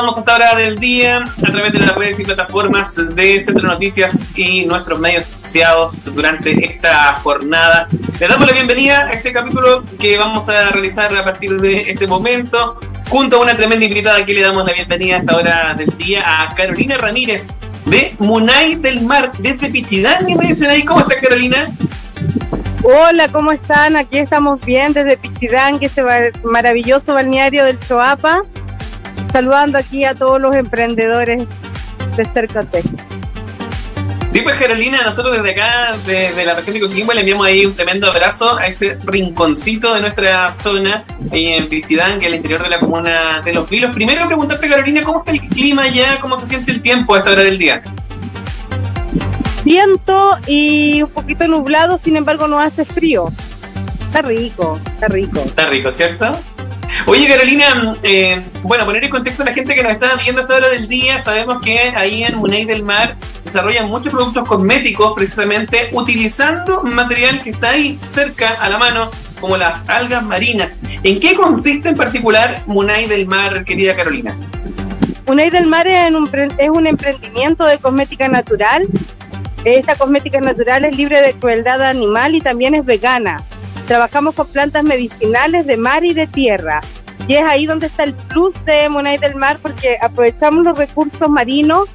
saludamos hasta hora del día a través de las redes y plataformas de Centro Noticias y nuestros medios asociados durante esta jornada. Les damos la bienvenida a este capítulo que vamos a realizar a partir de este momento. Junto a una tremenda invitada, aquí le damos la bienvenida a esta hora del día a Carolina Ramírez de Munay del Mar, desde Pichidán. ¿Qué me dicen ahí? ¿Cómo está Carolina? Hola, ¿cómo están? Aquí estamos bien desde Pichidán, que es este maravilloso balneario del Choapa, saludando aquí a todos los emprendedores de Cercotec. Sí, pues Carolina, nosotros desde acá, desde la región de Coquimbo, le enviamos ahí un tremendo abrazo a ese rinconcito de nuestra zona, ahí en Pichidán, que es el interior de la comuna de Los Vilos. Primero preguntarte, Carolina, ¿cómo está el clima allá? ¿Cómo se siente el tiempo a esta hora del día? viento y un poquito nublado, sin embargo no hace frío. Está rico, está rico. Está rico, ¿cierto? Oye, Carolina, eh, bueno, poner en contexto a la gente que nos está viendo hasta hora del día, sabemos que ahí en Muney del Mar desarrollan muchos productos cosméticos precisamente utilizando material que está ahí cerca a la mano, como las algas marinas. ¿En qué consiste en particular Munay del Mar, querida Carolina? Munay del Mar es un emprendimiento de cosmética natural esta cosmética natural es libre de crueldad animal y también es vegana. Trabajamos con plantas medicinales de mar y de tierra. Y es ahí donde está el plus de Monay del Mar porque aprovechamos los recursos marinos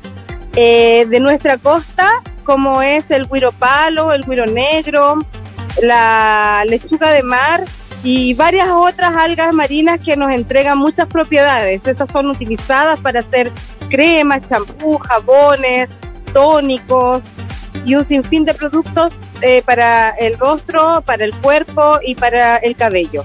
eh, de nuestra costa, como es el guiro palo, el guiro negro, la lechuga de mar y varias otras algas marinas que nos entregan muchas propiedades. Esas son utilizadas para hacer cremas, champú, jabones, tónicos y un sinfín de productos eh, para el rostro, para el cuerpo y para el cabello.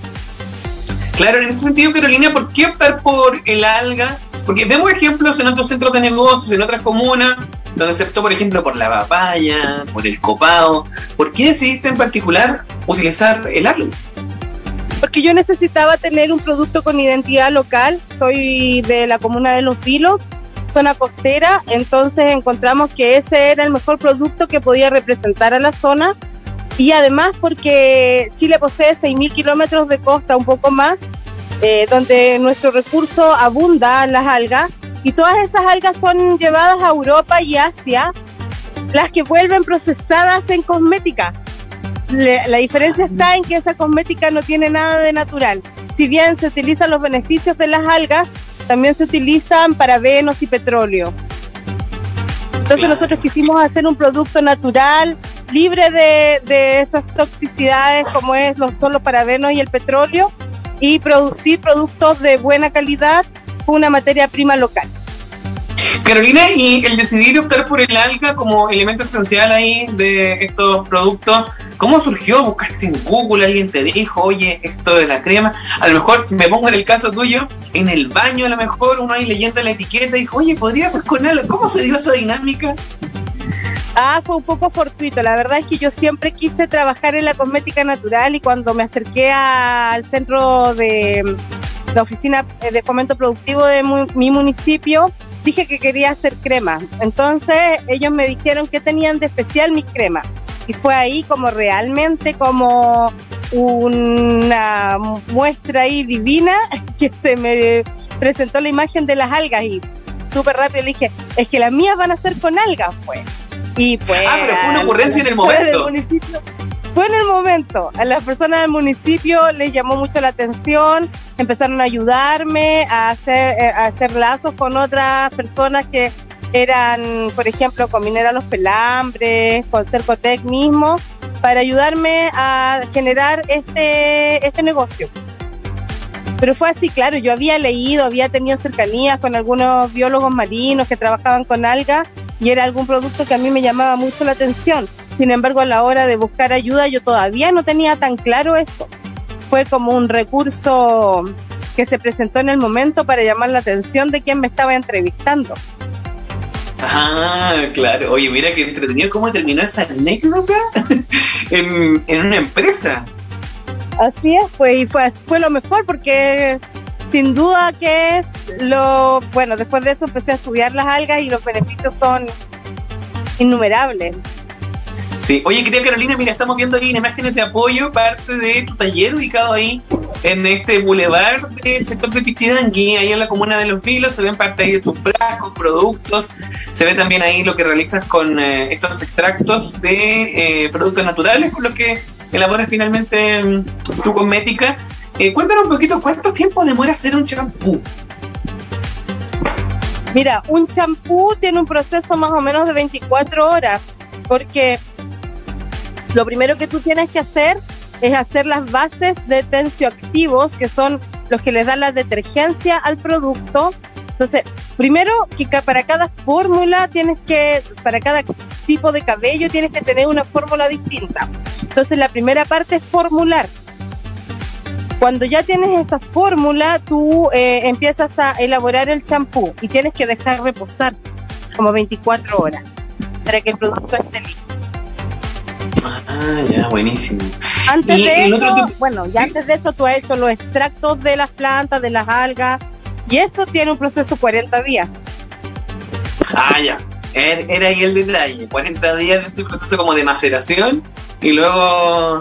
Claro, en ese sentido, Carolina, ¿por qué optar por el alga? Porque vemos ejemplos en otros centros de negocios, en otras comunas, donde se optó, por ejemplo, por la papaya, por el copado. ¿Por qué decidiste en particular utilizar el alga? Porque yo necesitaba tener un producto con identidad local. Soy de la comuna de Los Vilos zona costera, entonces encontramos que ese era el mejor producto que podía representar a la zona y además porque Chile posee 6.000 kilómetros de costa, un poco más, eh, donde nuestro recurso abunda las algas y todas esas algas son llevadas a Europa y Asia, las que vuelven procesadas en cosmética. la diferencia está en que esa cosmética no tiene nada de natural. Si bien se utilizan los beneficios de las algas, también se utilizan para venos y petróleo. Entonces nosotros quisimos hacer un producto natural, libre de, esas toxicidades como es los, son los parabenos y el petróleo, y producir productos de buena calidad con una materia prima local. Carolina, y el decidir optar por el alga como elemento esencial ahí de estos productos, ¿cómo surgió? ¿Buscaste en Google? ¿Alguien te dijo, oye, esto de la crema? A lo mejor me pongo en el caso tuyo, en el baño a lo mejor uno ahí leyendo la etiqueta y dijo, oye, ¿podría ser con alga? ¿Cómo se dio esa dinámica? Ah, fue un poco fortuito. La verdad es que yo siempre quise trabajar en la cosmética natural y cuando me acerqué al centro de la oficina de fomento productivo de mi municipio, dije que quería hacer crema. Entonces ellos me dijeron que tenían de especial mis cremas. Y fue ahí como realmente como una muestra ahí divina que se me presentó la imagen de las algas y súper rápido le dije, es que las mías van a ser con algas, pues. Y pues... Ah, pero fue una ocurrencia en el momento fue en el momento. A las personas del municipio les llamó mucho la atención, empezaron a ayudarme a hacer, eh, a hacer lazos con otras personas que eran, por ejemplo, con Minera Los Pelambres, con Cercotec mismo, para ayudarme a generar este, este negocio. Pero fue así, claro, yo había leído, había tenido cercanías con algunos biólogos marinos que trabajaban con algas y era algún producto que a mí me llamaba mucho la atención. Sin embargo, a la hora de buscar ayuda yo todavía no tenía tan claro eso. Fue como un recurso que se presentó en el momento para llamar la atención de quien me estaba entrevistando. Ah, claro. Oye, mira qué entretenido cómo terminó esa anécdota en, una empresa. Así es, pues, y fue, fue lo mejor porque sin duda que es lo, bueno, después de eso empecé a estudiar las algas y los beneficios son innumerables. Sí, oye, querida Carolina, mira, estamos viendo ahí en imágenes de apoyo parte de tu taller ubicado ahí en este bulevar del sector de Pichidangui, ahí en la comuna de Los Vilos, se ven parte ahí de tus frascos, productos, se ve también ahí lo que realizas con eh, estos extractos de eh, productos naturales con los que elaboras finalmente mm, tu cosmética. Eh, cuéntanos un poquito, ¿cuánto tiempo demora hacer un champú? Mira, un champú tiene un proceso más o menos de 24 horas, porque lo primero que tú tienes que hacer es hacer las bases de tensioactivos, que son los que les dan la detergencia al producto. Entonces, primero que para cada fórmula tienes que, para cada tipo de cabello tienes que tener una fórmula distinta. Entonces, la primera parte es formular. Cuando ya tienes esa fórmula, tú eh, empiezas a elaborar el champú y tienes que dejar reposar como 24 horas para que el producto esté listo. Ah, ya, buenísimo. Antes de eso, bueno, ya antes de eso tú has hecho los extractos de las plantas, de las algas, y eso tiene un proceso 40 días. Ah, ya. Era ahí el detalle. 40 días de este proceso como de maceración y luego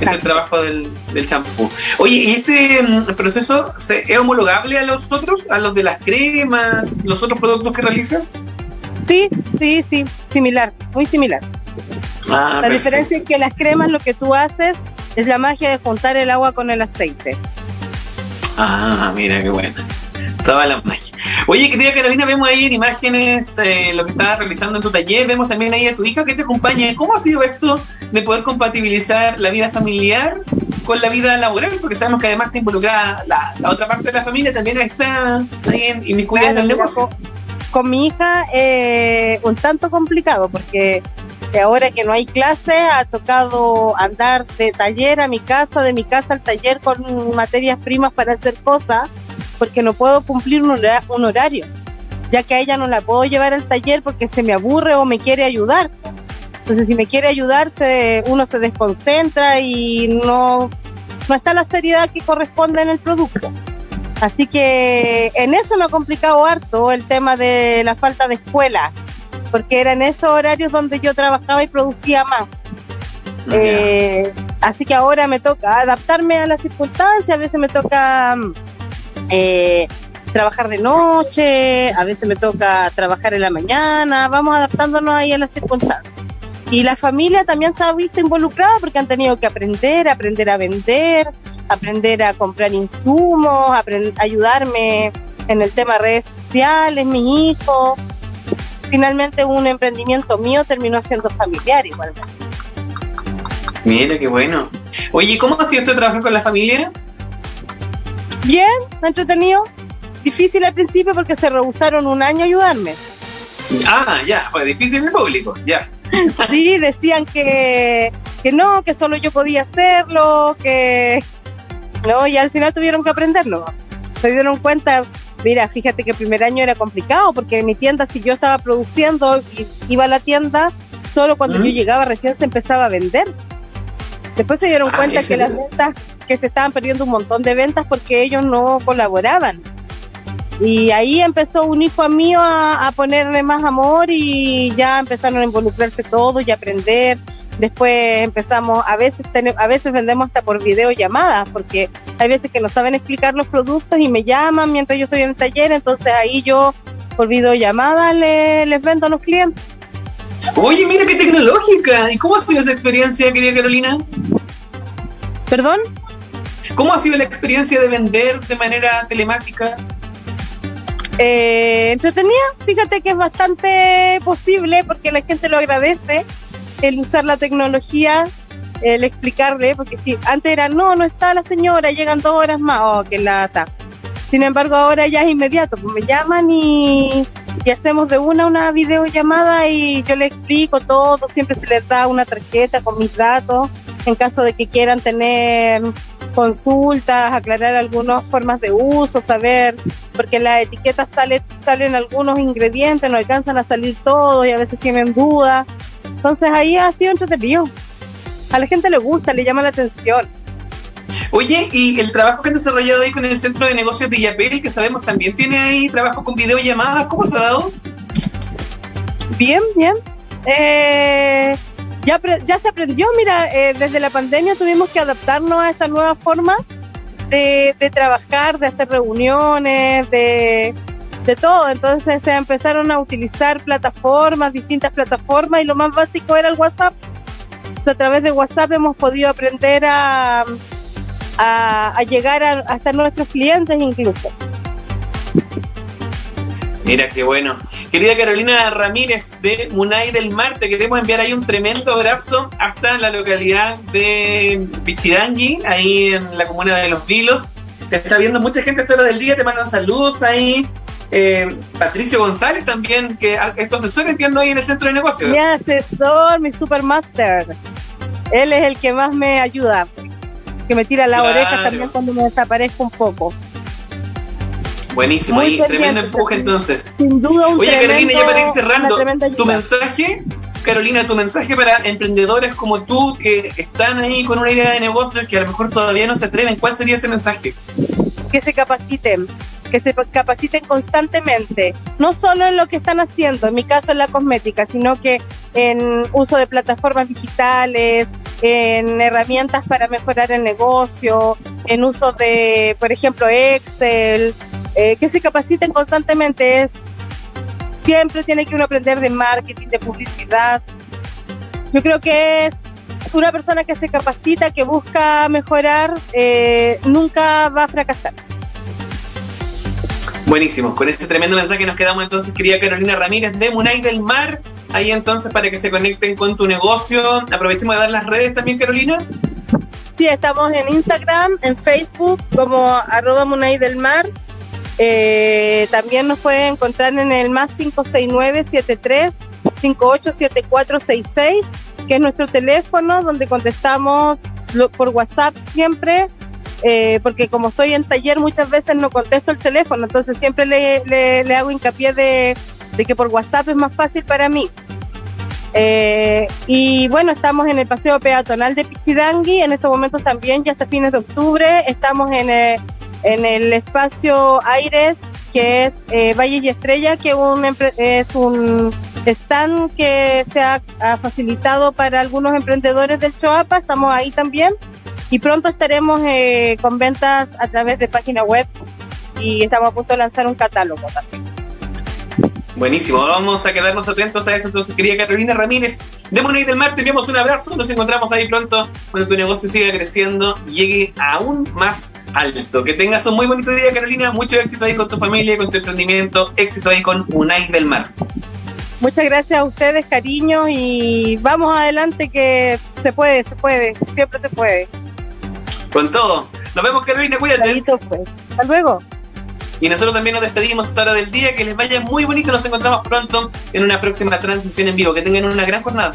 es el trabajo del champú. Oye, ¿y este mm, proceso es homologable a los otros, a los de las cremas, los otros productos que realizas? Sí, sí, sí, similar, muy similar. Ah, la diferencia es que las cremas lo que tú haces es la magia de juntar el agua con el aceite. Ah, mira qué buena. Toda la magia. Oye, querida Carolina, vemos ahí en imágenes eh, lo que estabas realizando en tu taller. Vemos también ahí a tu hija que te acompaña. ¿Cómo ha sido esto de poder compatibilizar la vida familiar con la vida laboral? Porque sabemos que además te involucra la, otra parte de la familia, también está ahí en, inmiscuida en el negocio. Con, mi hija, eh, un tanto complicado, porque ahora que no hay clase, ha tocado andar de taller a mi casa, de mi casa al taller con materias primas para hacer cosas, porque no puedo cumplir un, horario, ya que a ella no la puedo llevar al taller porque se me aburre o me quiere ayudar. Entonces, si me quiere ayudar, uno se desconcentra y no, no está la seriedad que corresponde en el producto. Así que en eso me ha complicado harto el tema de la falta de escuela porque eran esos horarios donde yo trabajaba y producía más. Eh, así que ahora me toca adaptarme a las circunstancias, a veces me toca eh, trabajar de noche, a veces me toca trabajar en la mañana, vamos adaptándonos ahí a las circunstancias. Y la familia también se ha visto involucrada porque han tenido que aprender, aprender a vender, aprender a comprar insumos, ayudarme en el tema de redes sociales, mis hijos finalmente un emprendimiento mío terminó siendo familiar igualmente. Mira, qué bueno. Oye, ¿cómo ha sido este trabajo con la familia? Bien, entretenido. Difícil al principio porque se rehusaron un año a ayudarme. Ah, ya, pues difícil en público, ya. Sí, decían que, que no, que solo yo podía hacerlo, que no, y al final tuvieron que aprenderlo. Se dieron cuenta, Mira, fíjate que el primer año era complicado porque en mi tienda, si yo estaba produciendo y iba a la tienda, solo cuando yo llegaba recién se empezaba a vender. Después se dieron ah, cuenta que las ventas, que se estaban perdiendo un montón de ventas porque ellos no colaboraban. Y ahí empezó un hijo mío a, a ponerle más amor y ya empezaron a involucrarse todos y a aprender Después empezamos, a veces a veces vendemos hasta por videollamadas, porque hay veces que no saben explicar los productos y me llaman mientras yo estoy en el taller, entonces ahí yo por videollamada les vendo a los clientes. Oye, mira qué tecnológica. ¿Y cómo ha sido esa experiencia, querida Carolina? ¿Perdón? ¿Cómo ha sido la experiencia de vender de manera telemática? Eh, entretenida, fíjate que es bastante posible porque la gente lo agradece el usar la tecnología, el explicarle, porque si antes era, no, no está la señora, llegan dos horas más, oh, que lata. Sin embargo, ahora ya es inmediato, pues me llaman y, hacemos de una una videollamada y yo le explico todo, siempre se les da una tarjeta con mis datos en caso de que quieran tener consultas, aclarar algunas formas de uso, saber, porque las etiquetas sale, salen algunos ingredientes, no alcanzan a salir todos y a veces tienen dudas. Entonces ahí ha sido entretenido. A la gente le gusta, le llama la atención. Oye, y el trabajo que han desarrollado ahí con el Centro de Negocios de Yapel, que sabemos también tiene ahí trabajo con videollamadas, ¿cómo se ha dado? Bien, bien. Eh, ya, ya se aprendió, mira, eh, desde la pandemia tuvimos que adaptarnos a esta nueva forma de, de trabajar, de hacer reuniones, de, de todo. Entonces se empezaron a utilizar plataformas, distintas plataformas, y lo más básico era el WhatsApp. a través de WhatsApp hemos podido aprender a, llegar a, hasta nuestros clientes incluso. Mira qué bueno. Querida Carolina Ramírez de Munay del Mar, te queremos enviar ahí un tremendo abrazo hasta la localidad de Pichidangui, ahí en la comuna de Los Vilos. Te está viendo mucha gente a hora del día, te mandan saludos ahí. Eh, Patricio González también, que es tu asesor, entiendo, ahí en el centro de negocios. Mi asesor, mi supermaster. Él es el que más me ayuda, que me tira la oreja también cuando me desaparezco un poco. Buenísimo, ahí, tremendo empuje entonces. Sin duda un Oye, Carolina, ya para ir cerrando, tu mensaje, Carolina, tu mensaje para emprendedores como tú que están ahí con una idea de negocio que a lo mejor todavía no se atreven, ¿cuál sería ese mensaje? Que se capaciten, que se capaciten constantemente, no solo en lo que están haciendo, en mi caso en la cosmética, sino que en uso de plataformas digitales, en herramientas para mejorar el negocio, en uso de, por ejemplo, Excel, eh, que se capaciten constantemente. Es siempre tiene que uno aprender de marketing, de publicidad. Yo creo que es una persona que se capacita, que busca mejorar, eh, nunca va a fracasar. Buenísimo, con este tremendo mensaje nos quedamos entonces, querida Carolina Ramírez de Munay del Mar. Ahí entonces para que se conecten con tu negocio. Aprovechemos de dar las redes también, Carolina. Sí, estamos en Instagram, en Facebook como arroba Munay del Mar. Eh, también nos pueden encontrar en el más 569-73 587466, que es nuestro teléfono donde contestamos por WhatsApp siempre eh, porque como estoy en taller muchas veces no contesto el teléfono, entonces siempre le, le, hago hincapié de, que por WhatsApp es más fácil para mí. Eh, y bueno, estamos en el paseo peatonal de Pichidangui, en estos momentos también, ya hasta fines de octubre, estamos en el, en el espacio Aires, que es eh, Valle y Estrella, que es un stand que se ha, ha facilitado para algunos emprendedores del Choapa, estamos ahí también y pronto estaremos eh, con ventas a través de página web y estamos a punto de lanzar un catálogo también. Buenísimo, vamos a quedarnos atentos a eso. Entonces, querida Carolina Ramírez, de Money del Mar, te enviamos un abrazo. Nos encontramos ahí pronto cuando tu negocio siga creciendo y llegue aún más alto. Que tengas un muy bonito día, Carolina. Mucho éxito ahí con tu familia, con tu emprendimiento. Éxito ahí con Unai del Mar. Muchas gracias a ustedes, cariño, y vamos adelante que se puede, se puede, siempre se puede. Con todo. Nos vemos, Carolina, cuídate. Pues. Hasta luego. Y nosotros también nos despedimos esta hora del día. Que les vaya muy bonito. Nos encontramos pronto en una próxima transmisión en vivo. Que tengan una gran jornada.